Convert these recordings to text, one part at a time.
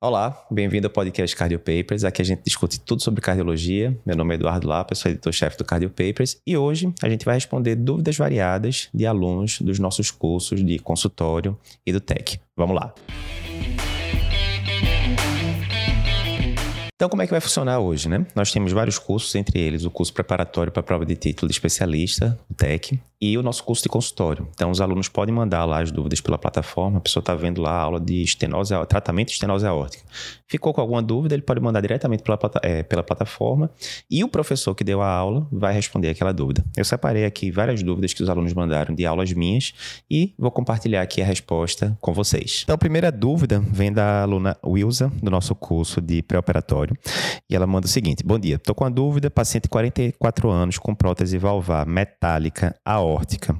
Olá, bem-vindo ao podcast Cardio Papers. Aqui a gente discute tudo sobre cardiologia. Meu nome é Eduardo Lapa, sou editor-chefe do Cardio Papers e hoje a gente vai responder dúvidas variadas de alunos dos nossos cursos de consultório e do TEC. Vamos lá. Então, como é que vai funcionar hoje, né? Nós temos vários cursos, entre eles o curso preparatório para a prova de título de especialista, o TEC, e o nosso curso de consultório. Então, os alunos podem mandar lá as dúvidas pela plataforma. A pessoa está vendo lá a aula de estenose, tratamento de estenose aórtica. Ficou com alguma dúvida, ele pode mandar diretamente pela, é, pela plataforma e o professor que deu a aula vai responder aquela dúvida. Eu separei aqui várias dúvidas que os alunos mandaram de aulas minhas e vou compartilhar aqui a resposta com vocês. Então, a primeira dúvida vem da aluna Wilsa, do nosso curso de pré-operatório, e ela manda o seguinte: Bom dia, estou com a dúvida, paciente de 44 anos com prótese valvar metálica aórtica aórtica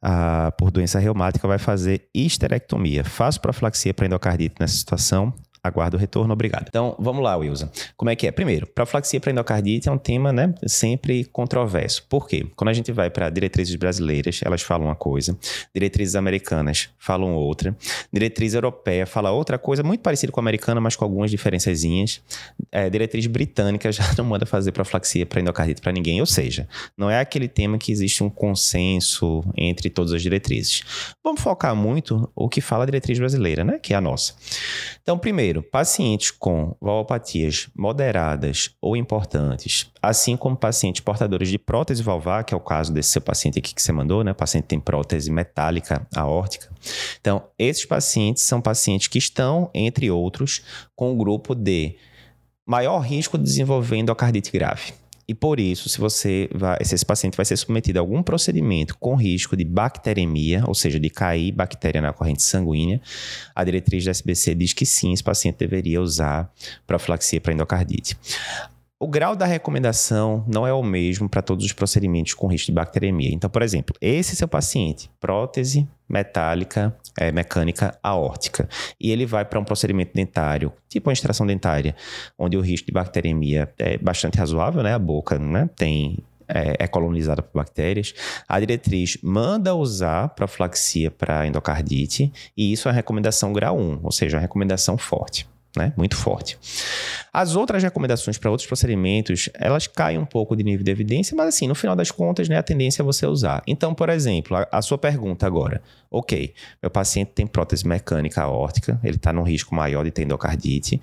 ah, por doença reumática vai fazer histerectomia. Faço profilaxia para endocardite nessa situação? Aguardo o retorno, obrigado. Então, vamos lá, Wilson. Como é que é? Primeiro, profilaxia para endocardite é um tema, né, sempre controverso. Por quê? Quando a gente vai para diretrizes brasileiras, elas falam uma coisa, diretrizes americanas falam outra, diretriz europeia fala outra coisa, muito parecida com a americana, mas com algumas diferençazinhas. É, diretriz britânica já não manda fazer profilaxia para endocardite para ninguém, ou seja, não é aquele tema que existe um consenso entre todas as diretrizes. Vamos focar muito o que fala a diretriz brasileira, né, que é a nossa. Então, primeiro, Primeiro, pacientes com valvopatias moderadas ou importantes, assim como pacientes portadores de prótese valvar, que é o caso desse seu paciente aqui que você mandou, né? O paciente tem prótese metálica aórtica. Então, esses pacientes são pacientes que estão, entre outros, com o grupo de maior risco de desenvolver endocardite grave. E por isso, se você vai, se esse paciente vai ser submetido a algum procedimento com risco de bacteremia, ou seja, de cair bactéria na corrente sanguínea, a diretriz da SBC diz que sim, esse paciente deveria usar profilaxia para endocardite. O grau da recomendação não é o mesmo para todos os procedimentos com risco de bacteremia. Então, por exemplo, esse seu paciente, prótese metálica, é, mecânica aórtica, e ele vai para um procedimento dentário, tipo uma extração dentária, onde o risco de bacteremia é bastante razoável, né? A boca né? tem é, é, colonizada por bactérias. A diretriz manda usar profilaxia para endocardite, e isso é uma recomendação grau 1, ou seja, uma recomendação forte né? Muito forte. As outras recomendações para outros procedimentos, elas caem um pouco de nível de evidência, mas assim, no final das contas, né, a tendência é você usar. Então, por exemplo, a, a sua pergunta agora. Ok, meu paciente tem prótese mecânica aórtica, ele está num risco maior de ter endocardite.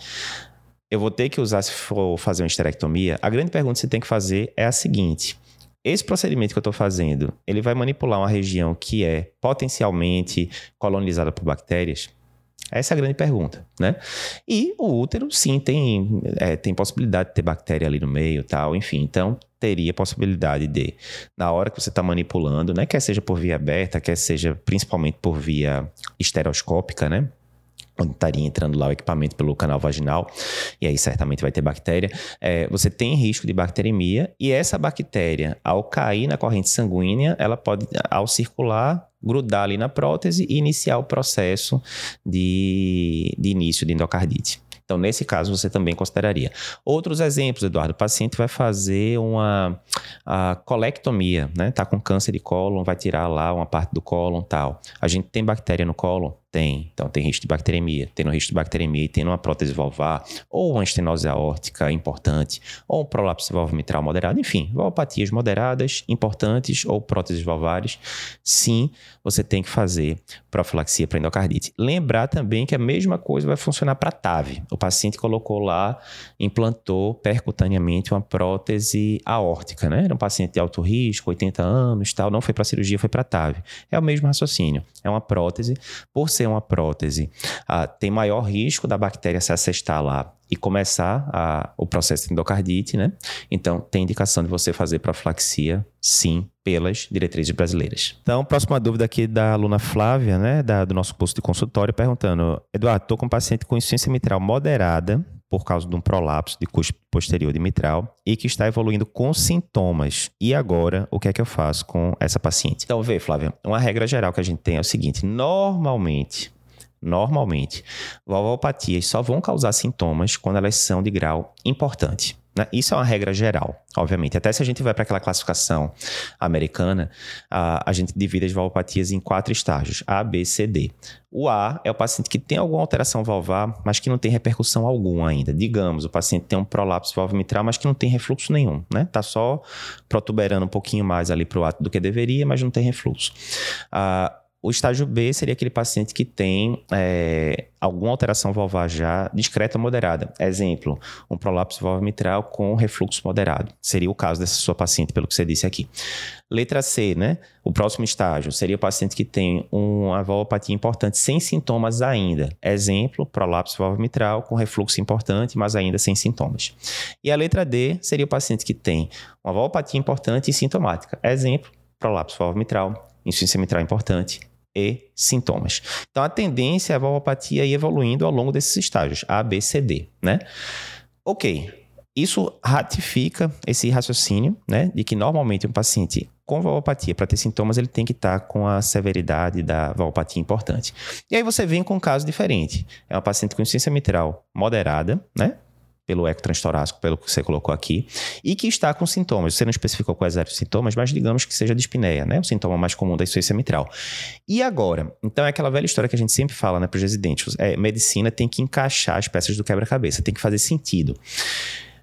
Eu vou ter que usar se for fazer uma esterectomia? A grande pergunta que você tem que fazer é a seguinte. Esse procedimento que eu estou fazendo, ele vai manipular uma região que é potencialmente colonizada por bactérias? Essa é a grande pergunta, né? E o útero, sim, tem, é, tem possibilidade de ter bactéria ali no meio tal, enfim. Então, teria possibilidade de, na hora que você está manipulando, né? Quer seja por via aberta, quer seja principalmente por via estereoscópica, né? onde estaria entrando lá o equipamento pelo canal vaginal, e aí certamente vai ter bactéria, é, você tem risco de bacteremia, e essa bactéria, ao cair na corrente sanguínea, ela pode, ao circular, grudar ali na prótese e iniciar o processo de, de início de endocardite. Então, nesse caso, você também consideraria. Outros exemplos, Eduardo, o paciente vai fazer uma colectomia, né? Tá com câncer de cólon, vai tirar lá uma parte do cólon tal. A gente tem bactéria no cólon? Tem. Então, tem risco de bacteremia. Tendo risco de bacteremia e tendo uma prótese valvar, ou uma estenose aórtica importante, ou um prolapso valvo mitral moderado, enfim, valvopatias moderadas, importantes, ou próteses valvares, sim, você tem que fazer profilaxia para endocardite. Lembrar também que a mesma coisa vai funcionar para TAV. O paciente colocou lá, implantou percutaneamente uma prótese aórtica, né? Era um paciente de alto risco, 80 anos, tal, não foi para cirurgia, foi para TAV. É o mesmo raciocínio. É uma prótese, por ser uma prótese, ah, tem maior risco da bactéria se assestar lá e começar a, o processo de endocardite, né? Então, tem indicação de você fazer profilaxia, sim, pelas diretrizes brasileiras. Então, próxima dúvida aqui da aluna Flávia, né, da, do nosso curso de consultório, perguntando: Eduardo, estou com um paciente com insuficiência mitral moderada por causa de um prolapso de curso posterior de mitral e que está evoluindo com sintomas. E agora, o que é que eu faço com essa paciente? Então, vê, Flávia, uma regra geral que a gente tem é o seguinte: normalmente, normalmente, valvopatias só vão causar sintomas quando elas são de grau importante. Né? Isso é uma regra geral, obviamente. Até se a gente vai para aquela classificação americana, a, a gente divide as valvopatias em quatro estágios: A, B, C, D. O A é o paciente que tem alguma alteração valvar, mas que não tem repercussão alguma ainda. Digamos, o paciente tem um prolapso valvomitral, mas que não tem refluxo nenhum, né? Tá só protuberando um pouquinho mais ali para o ato do que deveria, mas não tem refluxo. Ah, o estágio B seria aquele paciente que tem é, alguma alteração valvar já discreta ou moderada. Exemplo, um prolapso valvar mitral com refluxo moderado. Seria o caso dessa sua paciente, pelo que você disse aqui. Letra C, né? O próximo estágio seria o paciente que tem uma valvopatia importante sem sintomas ainda. Exemplo, prolapso valvar mitral com refluxo importante, mas ainda sem sintomas. E a letra D seria o paciente que tem uma valvopatia importante e sintomática. Exemplo, prolapso valvar mitral, insuficiência mitral importante, e sintomas. Então, a tendência é a valvopatia ir evoluindo ao longo desses estágios, A, B, C, D, né? Ok, isso ratifica esse raciocínio, né, de que normalmente um paciente com valvopatia, para ter sintomas, ele tem que estar tá com a severidade da valvopatia importante. E aí você vem com um caso diferente. É uma paciente com insuficiência mitral moderada, né? Pelo eco transtorácico, pelo que você colocou aqui, e que está com sintomas. Você não especificou quais eram os sintomas, mas digamos que seja dispneia, né? O sintoma mais comum da insuficiência mitral. E agora? Então é aquela velha história que a gente sempre fala, né, para os residentes. É, medicina tem que encaixar as peças do quebra-cabeça, tem que fazer sentido.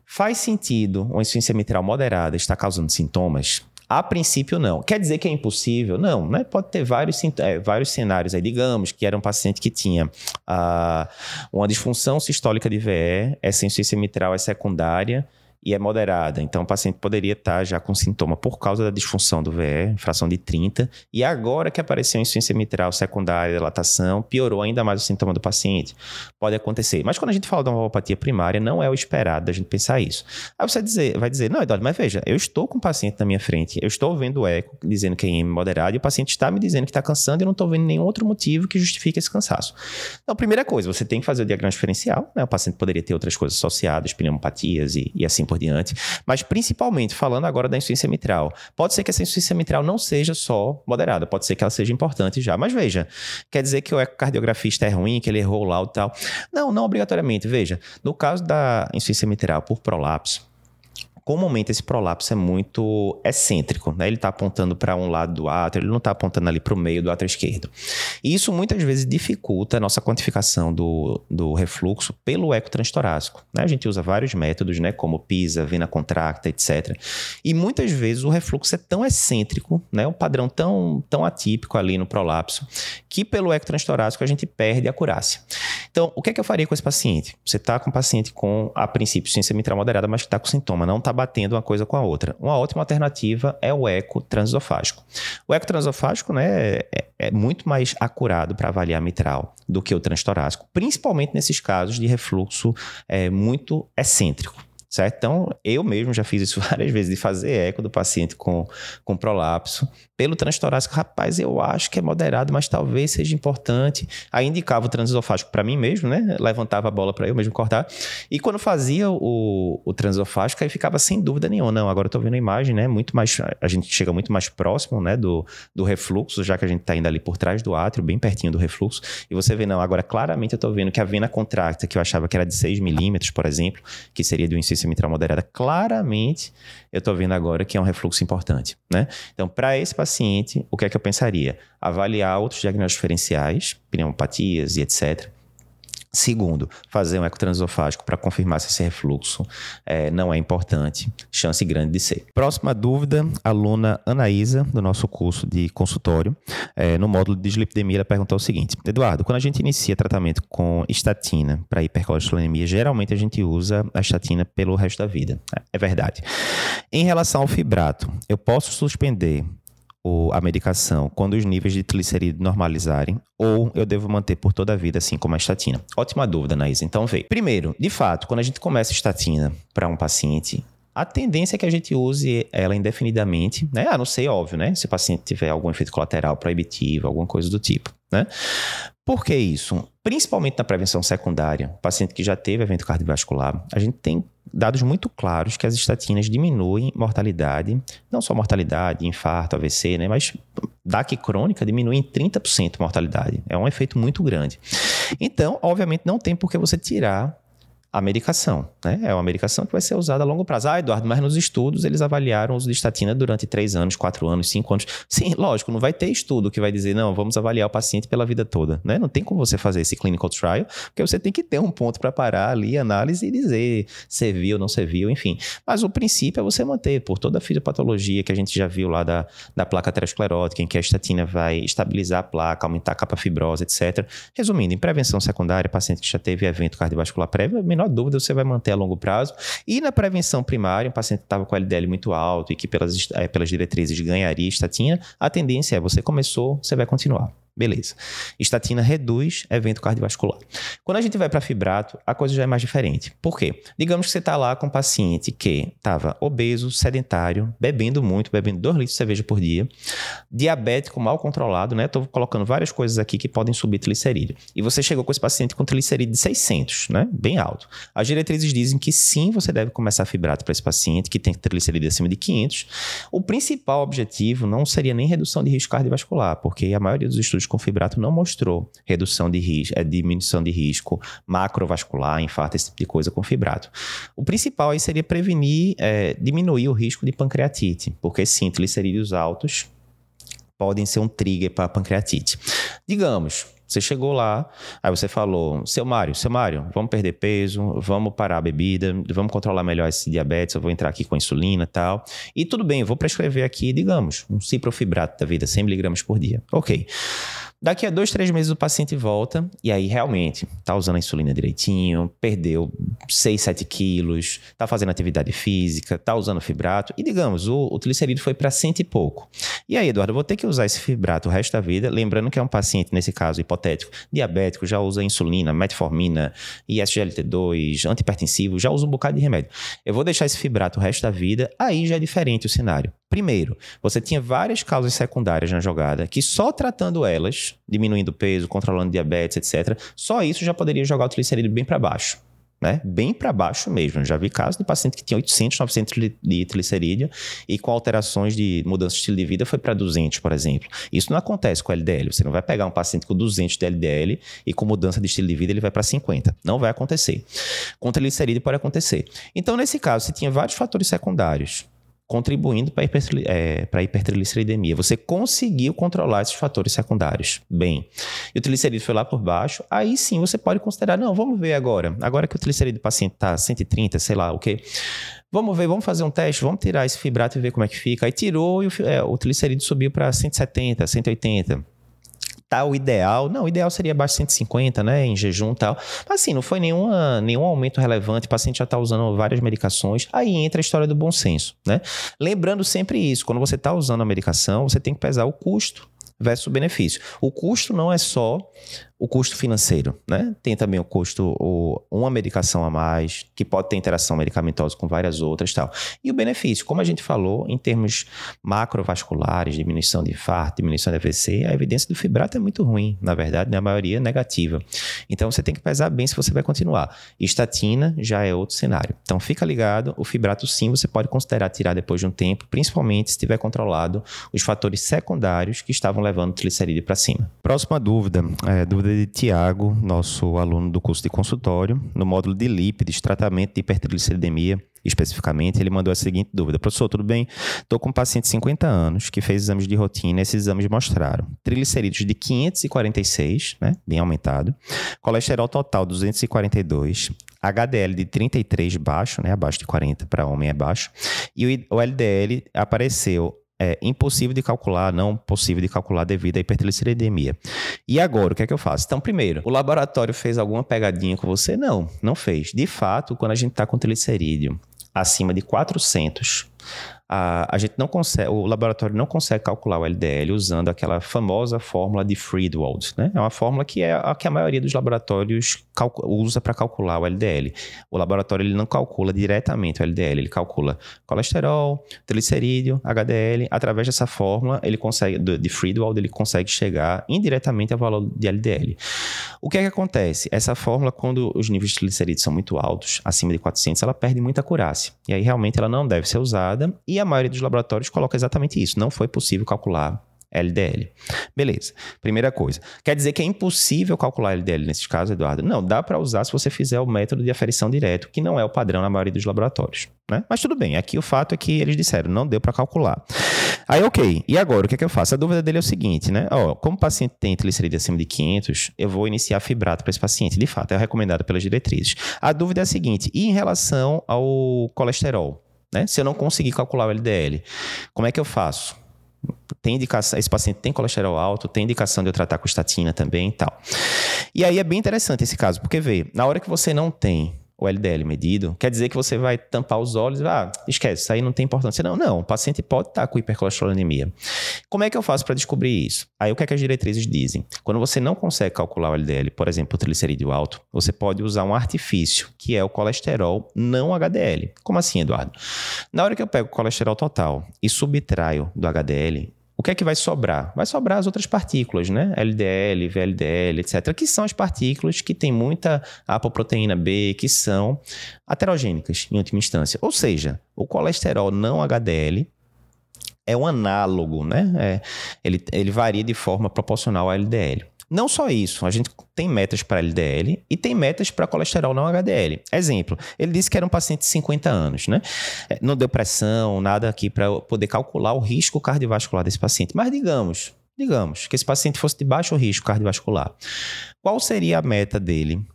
Faz sentido uma insuficiência mitral moderada estar causando sintomas? A princípio, não. Quer dizer que é impossível? Não, né? Pode ter vários, é, vários cenários aí. Digamos que era um paciente que tinha uh, uma disfunção sistólica de VE, essa insuficiência mitral é secundária, e é moderada. Então, o paciente poderia estar já com sintoma por causa da disfunção do VE, fração de 30, e agora que apareceu insuficiência mitral secundária, dilatação, piorou ainda mais o sintoma do paciente. Pode acontecer. Mas quando a gente fala de uma valvopatia primária, não é o esperado da gente pensar isso. Aí você dizer, vai dizer, não, Eduardo, mas veja, eu estou com o paciente na minha frente, eu estou vendo o eco dizendo que é IM moderado, e o paciente está me dizendo que está cansando e eu não estou vendo nenhum outro motivo que justifique esse cansaço. Então, primeira coisa, você tem que fazer o diagnóstico diferencial, né? O paciente poderia ter outras coisas associadas, pneumopatias e, e assim por por diante. Mas principalmente falando agora da insuficiência mitral. Pode ser que essa insuficiência mitral não seja só moderada, pode ser que ela seja importante já. Mas veja, quer dizer que o ecocardiografista é ruim, que ele errou lá e tal. Não, não obrigatoriamente. Veja, no caso da insuficiência mitral por prolapso, comumente esse prolapso é muito excêntrico, né? Ele está apontando para um lado do átrio, ele não está apontando ali para o meio do átrio esquerdo. E isso muitas vezes dificulta a nossa quantificação do, do refluxo pelo eco transtorácico. Né? A gente usa vários métodos, né? Como PISA, vena contracta, etc. E muitas vezes o refluxo é tão excêntrico, né? Um padrão tão, tão atípico ali no prolapso, que pelo eco transtorácico a gente perde a acurácia. Então, o que é que eu faria com esse paciente? Você está com um paciente com, a princípio, ciência mitral moderada, mas que está com sintoma, não está batendo uma coisa com a outra. Uma ótima alternativa é o eco transesofágico. O eco transesofágico né, é, é muito mais acurado para avaliar mitral do que o transtorácico, principalmente nesses casos de refluxo é, muito excêntrico. Certo? Então, eu mesmo já fiz isso várias vezes, de fazer eco do paciente com, com prolapso pelo transtorácico, rapaz, eu acho que é moderado, mas talvez seja importante. Aí indicava o transesofágico para mim mesmo, né? Levantava a bola para eu mesmo cortar. E quando fazia o, o transesofágico, aí ficava sem dúvida nenhuma. Não, agora eu tô vendo a imagem, né? Muito mais, a gente chega muito mais próximo, né? Do, do refluxo, já que a gente tá indo ali por trás do átrio, bem pertinho do refluxo. E você vê, não, agora claramente eu tô vendo que a vena contracta, que eu achava que era de 6 milímetros, por exemplo, que seria de uma insuficiência mitral moderada, claramente eu tô vendo agora que é um refluxo importante, né? Então, para esse paciente, paciente, o que é que eu pensaria? Avaliar outros diagnósticos diferenciais, pneumopatias e etc. Segundo, fazer um ecotransesofágico para confirmar se esse refluxo é, não é importante, chance grande de ser. Próxima dúvida, aluna Anaísa, do nosso curso de consultório, é, no módulo de dislipidemia, ela perguntou o seguinte: Eduardo, quando a gente inicia tratamento com estatina para hipercolesterolemia, geralmente a gente usa a estatina pelo resto da vida. É verdade. Em relação ao fibrato, eu posso suspender o, a medicação quando os níveis de triglicerídeo normalizarem ou eu devo manter por toda a vida, assim como a estatina? Ótima dúvida, Naís. Então, veio. Primeiro, de fato, quando a gente começa a estatina para um paciente, a tendência é que a gente use ela indefinidamente, né? A não ser, óbvio, né? Se o paciente tiver algum efeito colateral proibitivo, alguma coisa do tipo, né? Por que isso? Principalmente na prevenção secundária, paciente que já teve evento cardiovascular, a gente tem dados muito claros que as estatinas diminuem mortalidade, não só mortalidade, infarto, AVC, né, mas DAC crônica diminui em 30% mortalidade. É um efeito muito grande. Então, obviamente, não tem por que você tirar a medicação, né? É uma medicação que vai ser usada a longo prazo. Ah, Eduardo, mas nos estudos eles avaliaram o uso de estatina durante três anos, quatro anos, cinco anos. Sim, lógico, não vai ter estudo que vai dizer, não, vamos avaliar o paciente pela vida toda, né? Não tem como você fazer esse clinical trial, porque você tem que ter um ponto para parar ali, análise e dizer serviu, não serviu, enfim. Mas o princípio é você manter, por toda a fisiopatologia que a gente já viu lá da, da placa aterosclerótica, em que a estatina vai estabilizar a placa, aumentar a capa fibrosa, etc. Resumindo, em prevenção secundária, paciente que já teve evento cardiovascular prévio, menor menor dúvida você vai manter a longo prazo. E na prevenção primária, um paciente que estava com LDL muito alto e que pelas, é, pelas diretrizes ganharia estatina, a tendência é você começou, você vai continuar. Beleza. Estatina reduz evento cardiovascular. Quando a gente vai para fibrato, a coisa já é mais diferente. Por quê? Digamos que você está lá com um paciente que estava obeso, sedentário, bebendo muito, bebendo 2 litros de cerveja por dia, diabético mal controlado, né? Estou colocando várias coisas aqui que podem subir triglicerídeo. E você chegou com esse paciente com triglicerídeo de 600, né? Bem alto. As diretrizes dizem que sim, você deve começar fibrato para esse paciente que tem triglicerídeo acima de 500. O principal objetivo não seria nem redução de risco cardiovascular, porque a maioria dos estudos com fibrato não mostrou redução de risco, é, diminuição de risco macrovascular, infarto, esse tipo de coisa com fibrato. O principal aí seria prevenir, é, diminuir o risco de pancreatite, porque sim, triglicerídeos altos podem ser um trigger para pancreatite. Digamos, você chegou lá, aí você falou, seu Mário, seu Mário, vamos perder peso, vamos parar a bebida, vamos controlar melhor esse diabetes, eu vou entrar aqui com insulina e tal. E tudo bem, eu vou prescrever aqui, digamos, um ciprofibrato da vida, 100 miligramas por dia. Ok. Daqui a dois, três meses o paciente volta e aí realmente tá usando a insulina direitinho, perdeu 6, 7 quilos, tá fazendo atividade física, tá usando fibrato e digamos, o, o triglicerídeo foi para cento e pouco. E aí, Eduardo, vou ter que usar esse fibrato o resto da vida, lembrando que é um paciente, nesse caso hipotético, diabético, já usa insulina, metformina, ISGLT2, antipertensivo, já usa um bocado de remédio. Eu vou deixar esse fibrato o resto da vida, aí já é diferente o cenário. Primeiro, você tinha várias causas secundárias na jogada que só tratando elas, diminuindo o peso, controlando diabetes, etc., só isso já poderia jogar o triglicerídeo bem para baixo. Né? Bem para baixo mesmo. já vi casos de paciente que tinha 800, 900 de triglicerídeo e com alterações de mudança de estilo de vida foi para 200, por exemplo. Isso não acontece com LDL. Você não vai pegar um paciente com 200 de LDL e com mudança de estilo de vida ele vai para 50. Não vai acontecer. Com triglicerídeo pode acontecer. Então, nesse caso, você tinha vários fatores secundários contribuindo para é, a hipertrigliceridemia. Você conseguiu controlar esses fatores secundários. Bem, e o triglicerídeo foi lá por baixo, aí sim você pode considerar, não, vamos ver agora. Agora que o triglicerídeo do paciente está 130, sei lá, o okay, quê? Vamos ver, vamos fazer um teste, vamos tirar esse fibrato e ver como é que fica. Aí tirou e o, é, o triglicerídeo subiu para 170, 180 tá o ideal. Não, o ideal seria abaixo de 150, né? Em jejum e tal. Mas assim, não foi nenhuma, nenhum aumento relevante. O paciente já está usando várias medicações. Aí entra a história do bom senso, né? Lembrando sempre isso: quando você está usando a medicação, você tem que pesar o custo versus o benefício. O custo não é só o custo financeiro, né? Tem também o custo, o, uma medicação a mais, que pode ter interação medicamentosa com várias outras tal. E o benefício, como a gente falou, em termos macrovasculares, diminuição de infarto, diminuição de AVC, a evidência do fibrato é muito ruim, na verdade, na maioria é negativa. Então você tem que pesar bem se você vai continuar. Estatina já é outro cenário. Então fica ligado, o fibrato sim você pode considerar tirar depois de um tempo, principalmente se tiver controlado os fatores secundários que estavam levando o triglicerídeo para cima. Próxima dúvida, é, dúvida de Tiago, nosso aluno do curso de consultório, no módulo de lípides, tratamento de hipertrigliceridemia, especificamente, ele mandou a seguinte dúvida: Professor, tudo bem? Estou com um paciente de 50 anos que fez exames de rotina. Esses exames mostraram triglicerídeos de 546, né, bem aumentado, colesterol total 242, HDL de 33 baixo, né, abaixo de 40 para homem é baixo, e o LDL apareceu é impossível de calcular, não possível de calcular devido à hipertrigliceridemia. E agora, o que é que eu faço? Então, primeiro, o laboratório fez alguma pegadinha com você? Não, não fez. De fato, quando a gente está com triglicerídeo acima de 400, a, a gente não consegue, o laboratório não consegue calcular o LDL usando aquela famosa fórmula de Friedwald, né? É uma fórmula que é a que a maioria dos laboratórios usa para calcular o LDL. O laboratório ele não calcula diretamente o LDL, ele calcula colesterol, triglicerídeo, HDL. Através dessa fórmula, ele consegue de Friedwald, ele consegue chegar indiretamente ao valor de LDL. O que é que acontece? Essa fórmula, quando os níveis de triglicerídeos são muito altos, acima de 400, ela perde muita acurácia. E aí realmente ela não deve ser usada e a maioria dos laboratórios coloca exatamente isso. Não foi possível calcular LDL. Beleza. Primeira coisa. Quer dizer que é impossível calcular LDL nesses casos, Eduardo? Não, dá para usar se você fizer o método de aferição direto, que não é o padrão na maioria dos laboratórios. Né? Mas tudo bem, aqui o fato é que eles disseram, não deu para calcular. Aí, ok, e agora, o que é que eu faço? A dúvida dele é o seguinte, né? Ó, como o paciente tem triglicerídeos acima de 500, eu vou iniciar fibrato para esse paciente. De fato, é recomendado pelas diretrizes. A dúvida é a seguinte, e em relação ao colesterol? Né? Se eu não conseguir calcular o LDL, como é que eu faço? Tem indicação, esse paciente tem colesterol alto, tem indicação de eu tratar com estatina também e tal. E aí é bem interessante esse caso, porque vê, na hora que você não tem o LDL medido, quer dizer que você vai tampar os olhos e ah, esquece, isso aí não tem importância. Não, não, o paciente pode estar com hipercolesterolemia. Como é que eu faço para descobrir isso? Aí o que, é que as diretrizes dizem? Quando você não consegue calcular o LDL, por exemplo, o triglicerídeo alto, você pode usar um artifício, que é o colesterol não HDL. Como assim, Eduardo? Na hora que eu pego o colesterol total e subtraio do HDL, o que é que vai sobrar? Vai sobrar as outras partículas, né? LDL, VLDL, etc., que são as partículas que têm muita apoproteína B, que são aterogênicas em última instância. Ou seja, o colesterol não HDL é um análogo, né? É, ele, ele varia de forma proporcional ao LDL. Não só isso, a gente tem metas para LDL e tem metas para colesterol não HDL. Exemplo, ele disse que era um paciente de 50 anos, né? É, não deu pressão, nada aqui para poder calcular o risco cardiovascular desse paciente. Mas digamos, digamos que esse paciente fosse de baixo risco cardiovascular. Qual seria a meta dele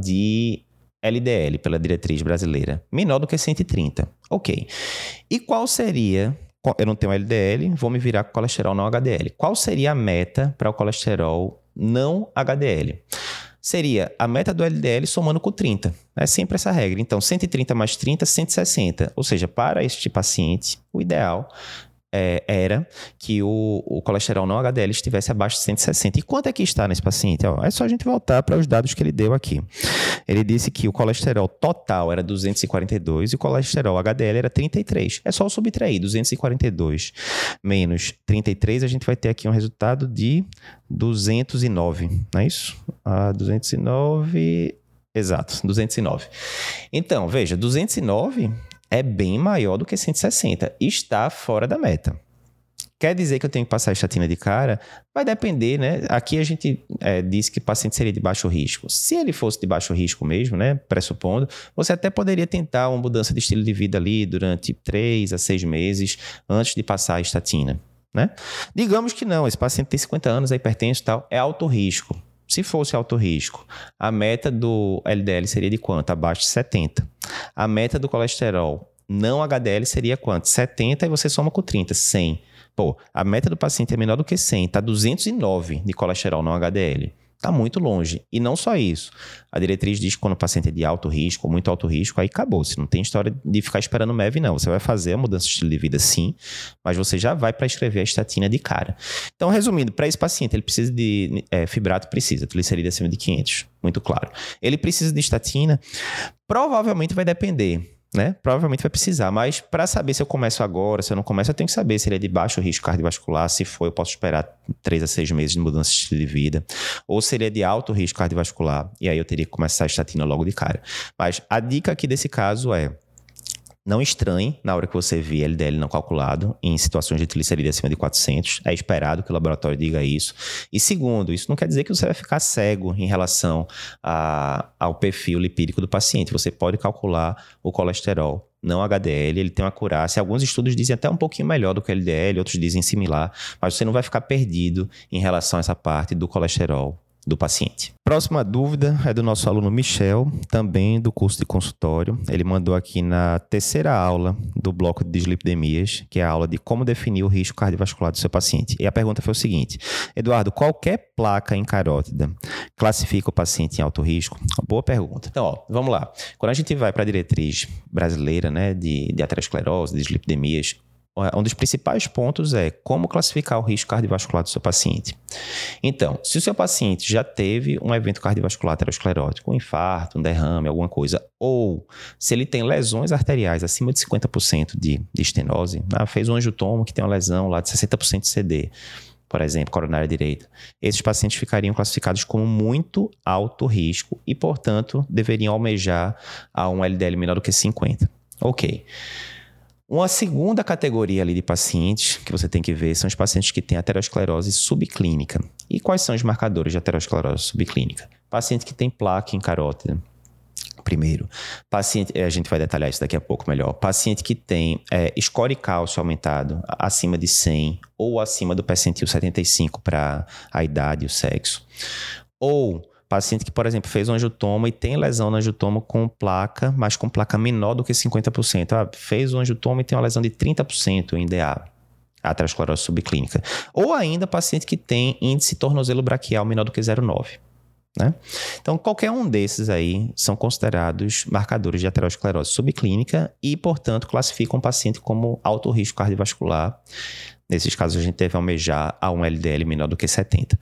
de LDL pela diretriz brasileira? Menor do que 130. Ok. E qual seria eu não tenho LDL, vou me virar com colesterol não HDL. Qual seria a meta para o colesterol não HDL? Seria a meta do LDL somando com 30. É sempre essa regra. Então, 130 mais 30, 160. Ou seja, para este paciente, o ideal é, era que o, o, colesterol não HDL estivesse abaixo de 160. E quanto é que está nesse paciente? Ó, é só a gente voltar para os dados que ele deu aqui. Ele disse que o colesterol total era 242 e o colesterol HDL era 33. É só subtrair 242 menos 33, a gente vai ter aqui um resultado de 209, não é isso? Ah, 209... Exato, 209. Então, veja, 209 é bem maior do que 160. Está fora da meta. Quer dizer que eu tenho que passar a estatina de cara? Vai depender, né? Aqui a gente é, disse que o paciente seria de baixo risco. Se ele fosse de baixo risco mesmo, né? Pressupondo, você até poderia tentar uma mudança de estilo de vida ali durante 3 a 6 meses antes de passar a estatina, né? Digamos que não, esse paciente tem 50 anos, é hipertenso e tal, é alto risco. Se fosse alto risco, a meta do LDL seria de quanto? Abaixo de 70. A meta do colesterol não HDL seria quanto? 70 e você soma com 30, 100. Pô, a meta do paciente é menor do que 100, tá 209 de colesterol não HDL. Está muito longe. E não só isso. A diretriz diz que quando o paciente é de alto risco, muito alto risco, aí acabou. Você não tem história de ficar esperando MEV, não. Você vai fazer a mudança de estilo de vida, sim, mas você já vai para escrever a estatina de cara. Então, resumindo, para esse paciente, ele precisa de é, fibrato, precisa, triglicerídeo acima de 500, muito claro. Ele precisa de estatina, provavelmente vai depender né? Provavelmente vai precisar, mas para saber se eu começo agora, se eu não começo, eu tenho que saber se ele é de baixo risco cardiovascular, se for, eu posso esperar 3 a 6 meses de mudança de estilo de vida, ou se ele é de alto risco cardiovascular, e aí eu teria que começar a estatina logo de cara. Mas a dica aqui desse caso é não estranhe na hora que você vê LDL não calculado em situações de triglicerídeo acima de 400. É esperado que o laboratório diga isso. E segundo, isso não quer dizer que você vai ficar cego em relação a, ao perfil lipídico do paciente. Você pode calcular o colesterol não HDL, ele tem uma acurácia. Alguns estudos dizem até um pouquinho melhor do que LDL, outros dizem similar, mas você não vai ficar perdido em relação a essa parte do colesterol do paciente. Próxima dúvida é do nosso aluno Michel, também do curso de consultório. Ele mandou aqui na terceira aula do bloco de dislipidemias, que é a aula de como definir o risco cardiovascular do seu paciente. E a pergunta foi o seguinte: Eduardo, qualquer placa em carótida classifica o paciente em alto risco? Boa pergunta. Então, ó, vamos lá. Quando a gente vai para a diretriz brasileira, né, de, de aterosclerose, dislipidemias, um dos principais pontos é como classificar o risco cardiovascular do seu paciente. Então, se o seu paciente já teve um evento cardiovascular aterosclerótico, um infarto, um derrame, alguma coisa, ou se ele tem lesões arteriais acima de 50% de, de estenose, né? fez um angiotomo que tem uma lesão lá de 60% de CD, por exemplo, coronária direita, esses pacientes ficariam classificados como muito alto risco e, portanto, deveriam almejar a um LDL menor do que 50. Ok. Uma segunda categoria ali de pacientes que você tem que ver são os pacientes que têm aterosclerose subclínica. E quais são os marcadores de aterosclerose subclínica? Paciente que tem placa em carótida, Primeiro, paciente, a gente vai detalhar isso daqui a pouco melhor. Paciente que tem é, score cálcio aumentado acima de 100 ou acima do percentil 75 para a idade e o sexo. Ou paciente que, por exemplo, fez um angiotoma e tem lesão no angiotoma com placa, mas com placa menor do que 50%. Ah, fez um angiotoma e tem uma lesão de 30% em DA aterosclerose subclínica. Ou ainda paciente que tem índice tornozelo braquial menor do que 0,9. Né? Então, qualquer um desses aí são considerados marcadores de aterosclerose subclínica e, portanto, classificam o paciente como alto risco cardiovascular. Nesses casos, a gente deve almejar a um LDL menor do que 70.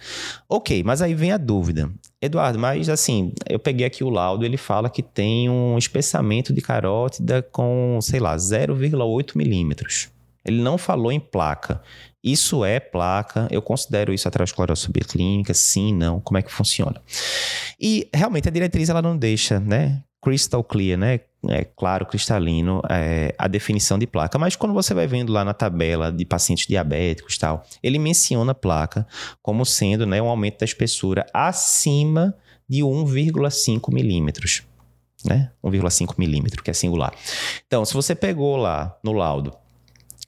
Ok, mas aí vem a dúvida. Eduardo, mas assim, eu peguei aqui o laudo, ele fala que tem um espessamento de carótida com, sei lá, 0,8 milímetros. Ele não falou em placa. Isso é placa, eu considero isso aterosclerose subclínica, sim, não, como é que funciona? E realmente a diretriz ela não deixa, né, crystal clear, né, é claro, cristalino, é, a definição de placa. Mas quando você vai vendo lá na tabela de pacientes diabéticos tal, ele menciona placa como sendo né, um aumento da espessura acima de 1,5 milímetros. Né? 1,5 milímetro, que é singular. Então, se você pegou lá no laudo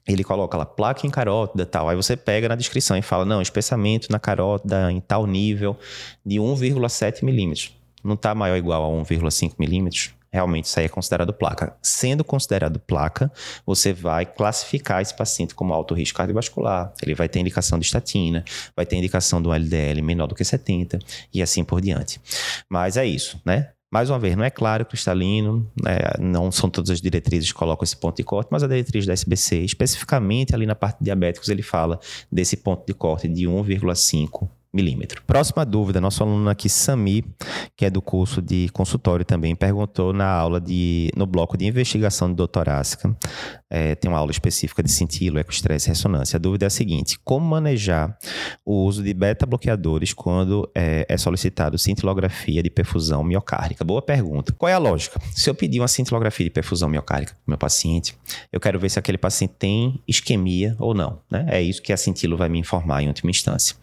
ele coloca lá placa em carótida tal. Aí você pega na descrição e fala: não, espessamento na carótida em tal nível de 1,7 milímetros. Não está maior ou igual a 1,5 milímetros. Realmente isso aí é considerado placa. Sendo considerado placa, você vai classificar esse paciente como alto risco cardiovascular. Ele vai ter indicação de estatina, vai ter indicação do LDL menor do que 70 e assim por diante. Mas é isso, né? Mais uma vez, não é claro, cristalino, né? não são todas as diretrizes que colocam esse ponto de corte, mas a diretriz da SBC, especificamente ali na parte de diabéticos, ele fala desse ponto de corte de 1,5 milímetro. Próxima dúvida, nosso aluno aqui, Sami, que é do curso de consultório também, perguntou na aula de, no bloco de investigação de doutorásica, é, tem uma aula específica de cintilo, ecoestresse e ressonância. A dúvida é a seguinte, como manejar o uso de beta-bloqueadores quando é, é solicitado cintilografia de perfusão miocárdica? Boa pergunta. Qual é a lógica? Se eu pedir uma cintilografia de perfusão miocárdica para meu paciente, eu quero ver se aquele paciente tem isquemia ou não. Né? É isso que a cintilo vai me informar em última instância.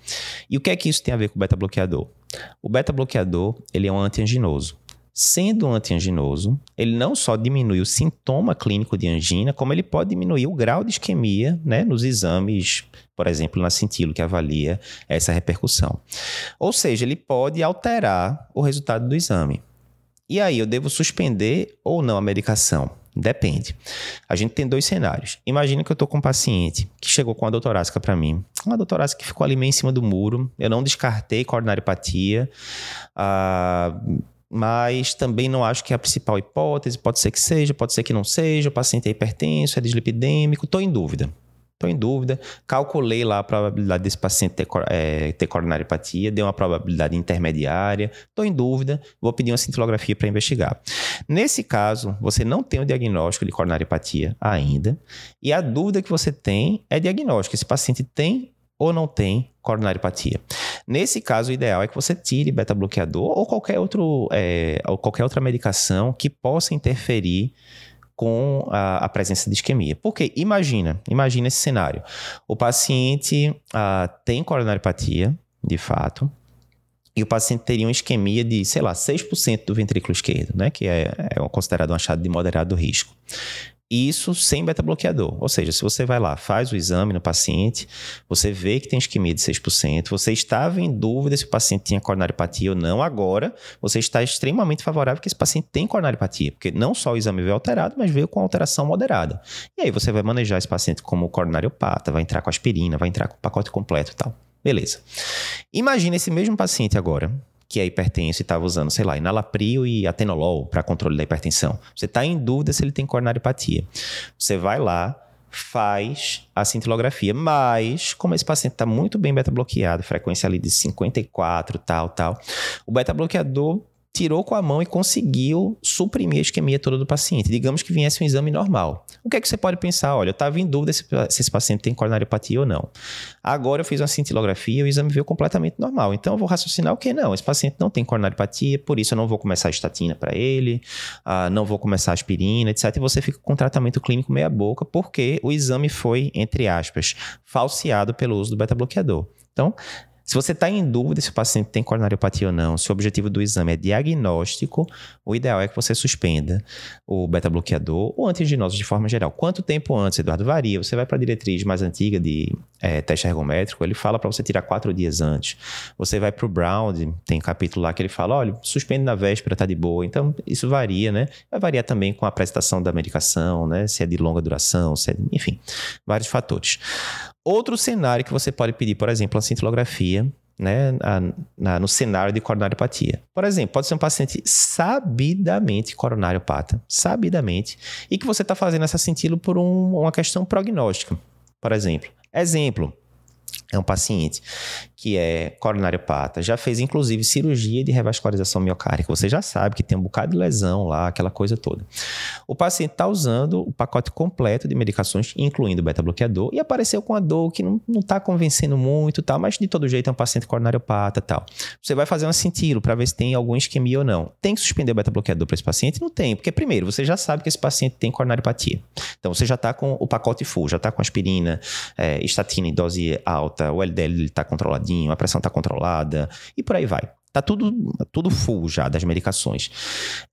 E o que é que isso tem a ver com o beta-bloqueador? O beta-bloqueador, ele é um antianginoso. Sendo um antianginoso, ele não só diminui o sintoma clínico de angina, como ele pode diminuir o grau de isquemia né, nos exames, por exemplo, na cintilo, que avalia essa repercussão. Ou seja, ele pode alterar o resultado do exame. E aí, eu devo suspender ou não a medicação? Depende. A gente tem dois cenários. Imagina que eu estou com um paciente que chegou com uma doutorásica para mim. Uma doutorásica que ficou ali meio em cima do muro. Eu não descartei coronariopatia. Ah, mas também não acho que é a principal hipótese. Pode ser que seja, pode ser que não seja. O paciente é hipertenso, é dislipidêmico. Estou em dúvida. Estou em dúvida. Calculei lá a probabilidade desse paciente ter, é, ter coronariopatia, deu uma probabilidade intermediária. Estou em dúvida, vou pedir uma cintilografia para investigar. Nesse caso, você não tem o diagnóstico de coronariopatia ainda, e a dúvida que você tem é diagnóstico. Esse paciente tem ou não tem coronariopatia. Nesse caso, o ideal é que você tire beta-bloqueador ou qualquer, outro, é, ou qualquer outra medicação que possa interferir com a, a, presença de isquemia. Porque imagina, imagina esse cenário. O paciente ah, tem coronariopatia, de fato, e o paciente teria uma isquemia de, sei lá, 6% do ventrículo esquerdo, né? Que é, é considerado um achado de moderado risco. Isso sem beta-bloqueador. Ou seja, se você vai lá, faz o exame no paciente, você vê que tem isquemia de 6%, você estava em dúvida se o paciente tinha coronariopatia ou não, agora você está extremamente favorável que esse paciente tem coronariopatia, porque não só o exame veio alterado, mas veio com alteração moderada. E aí você vai manejar esse paciente como coronariopata, vai entrar com aspirina, vai entrar com o pacote completo e tal. Beleza. Imagina esse mesmo paciente agora, que é hipertenso e estava usando, sei lá, enalapril e atenolol para controle da hipertensão. Você está em dúvida se ele tem coronariopatia. Você vai lá, faz a cintilografia, mas como esse paciente está muito bem beta-bloqueado, frequência ali de 54, tal, tal, o beta-bloqueador tirou com a mão e conseguiu suprimir a isquemia toda do paciente. Digamos que viesse um exame normal. O que é que você pode pensar? Olha, eu estava em dúvida se, se, esse paciente tem coronariopatia ou não. Agora eu fiz uma cintilografia e o exame veio completamente normal. Então eu vou raciocinar o que? Não, esse paciente não tem coronariopatia, por isso eu não vou começar a estatina para ele, uh, não vou começar a aspirina, etc. E você fica com tratamento clínico meia boca, porque o exame foi, entre aspas, falseado pelo uso do beta-bloqueador. Então, se você está em dúvida se o paciente tem coronariopatia ou não, se o objetivo do exame é diagnóstico, o ideal é que você suspenda o beta-bloqueador ou antigenosos de forma geral. Quanto tempo antes, Eduardo? Varia. Você vai para a diretriz mais antiga de é, teste ergométrico, ele fala para você tirar quatro dias antes. Você vai para o Brown, tem capítulo lá que ele fala, olha, suspende na véspera, tá de boa. Então, isso varia, né? Vai variar também com a prestação da medicação, né? Se é de longa duração, se é, enfim, vários fatores. Outro cenário que você pode pedir, por exemplo, a cintilografia, né, na, no cenário de coronariopatia. Por exemplo, pode ser um paciente sabidamente coronariopata, sabidamente, e que você está fazendo essa cintilo por um, uma questão prognóstica, por exemplo. Exemplo, é um paciente que é coronariopata, já fez inclusive cirurgia de revascularização miocárdica. Você já sabe que tem um bocado de lesão lá, aquela coisa toda. O paciente está usando o pacote completo de medicações, incluindo beta-bloqueador, e apareceu com a dor que não está convencendo muito, tal, mas de todo jeito é um paciente coronariopata tal. Você vai fazer um cintilo para ver se tem algum isquemia ou não. Tem que suspender o beta-bloqueador para esse paciente? Não tem, porque primeiro, você já sabe que esse paciente tem coronariopatia. Então você já está com o pacote full, já está com aspirina, é, estatina em dose alta, o LDL está controladinho, a pressão está controlada e por aí vai. Tá tudo, tudo full já das medicações.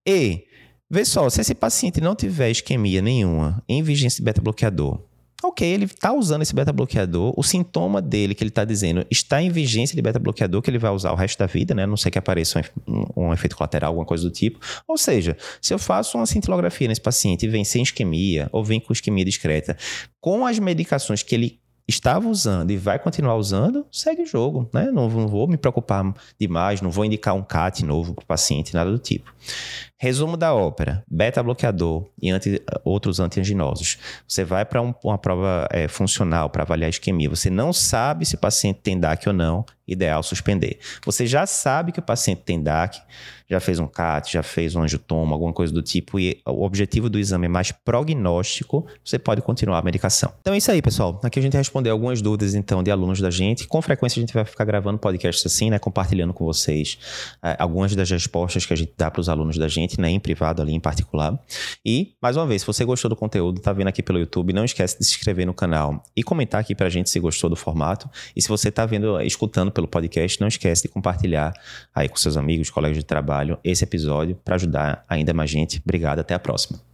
E, vê só, se esse paciente não tiver isquemia nenhuma em vigência de beta-bloqueador, ok, ele está usando esse beta-bloqueador, o sintoma dele que ele está dizendo está em vigência de beta-bloqueador que ele vai usar o resto da vida, né? A não sei que apareça um, um, efeito colateral, alguma coisa do tipo. Ou seja, se eu faço uma cintilografia nesse paciente e vem sem isquemia, ou vem com isquemia discreta, com as medicações que ele estava usando e vai continuar usando, segue o jogo, né? Não, não vou me preocupar demais, não vou indicar um CAT novo para o paciente, nada do tipo. Resumo da ópera: beta-bloqueador e anti, outros antianginosos. Você vai para um, uma prova é, funcional para avaliar a isquemia. Você não sabe se o paciente tem DAC ou não, ideal suspender. Você já sabe que o paciente tem DAC, já fez um CAT, já fez um angiotoma, alguma coisa do tipo, e o objetivo do exame é mais prognóstico, você pode continuar a medicação. Então é isso aí, pessoal. Aqui a gente respondeu algumas dúvidas, então, de alunos da gente. Com frequência a gente vai ficar gravando podcasts assim, né? Compartilhando com vocês é, algumas das respostas que a gente dá para os alunos da gente né, em privado ali em particular. E, mais uma vez, se você gostou do conteúdo, tá vendo aqui pelo YouTube, não esquece de se inscrever no canal e comentar aqui pra gente se gostou do formato. E se você tá vendo, escutando pelo podcast, não esquece de compartilhar aí com seus amigos, colegas de trabalho, esse episódio para ajudar ainda mais gente. Obrigado, até a próxima.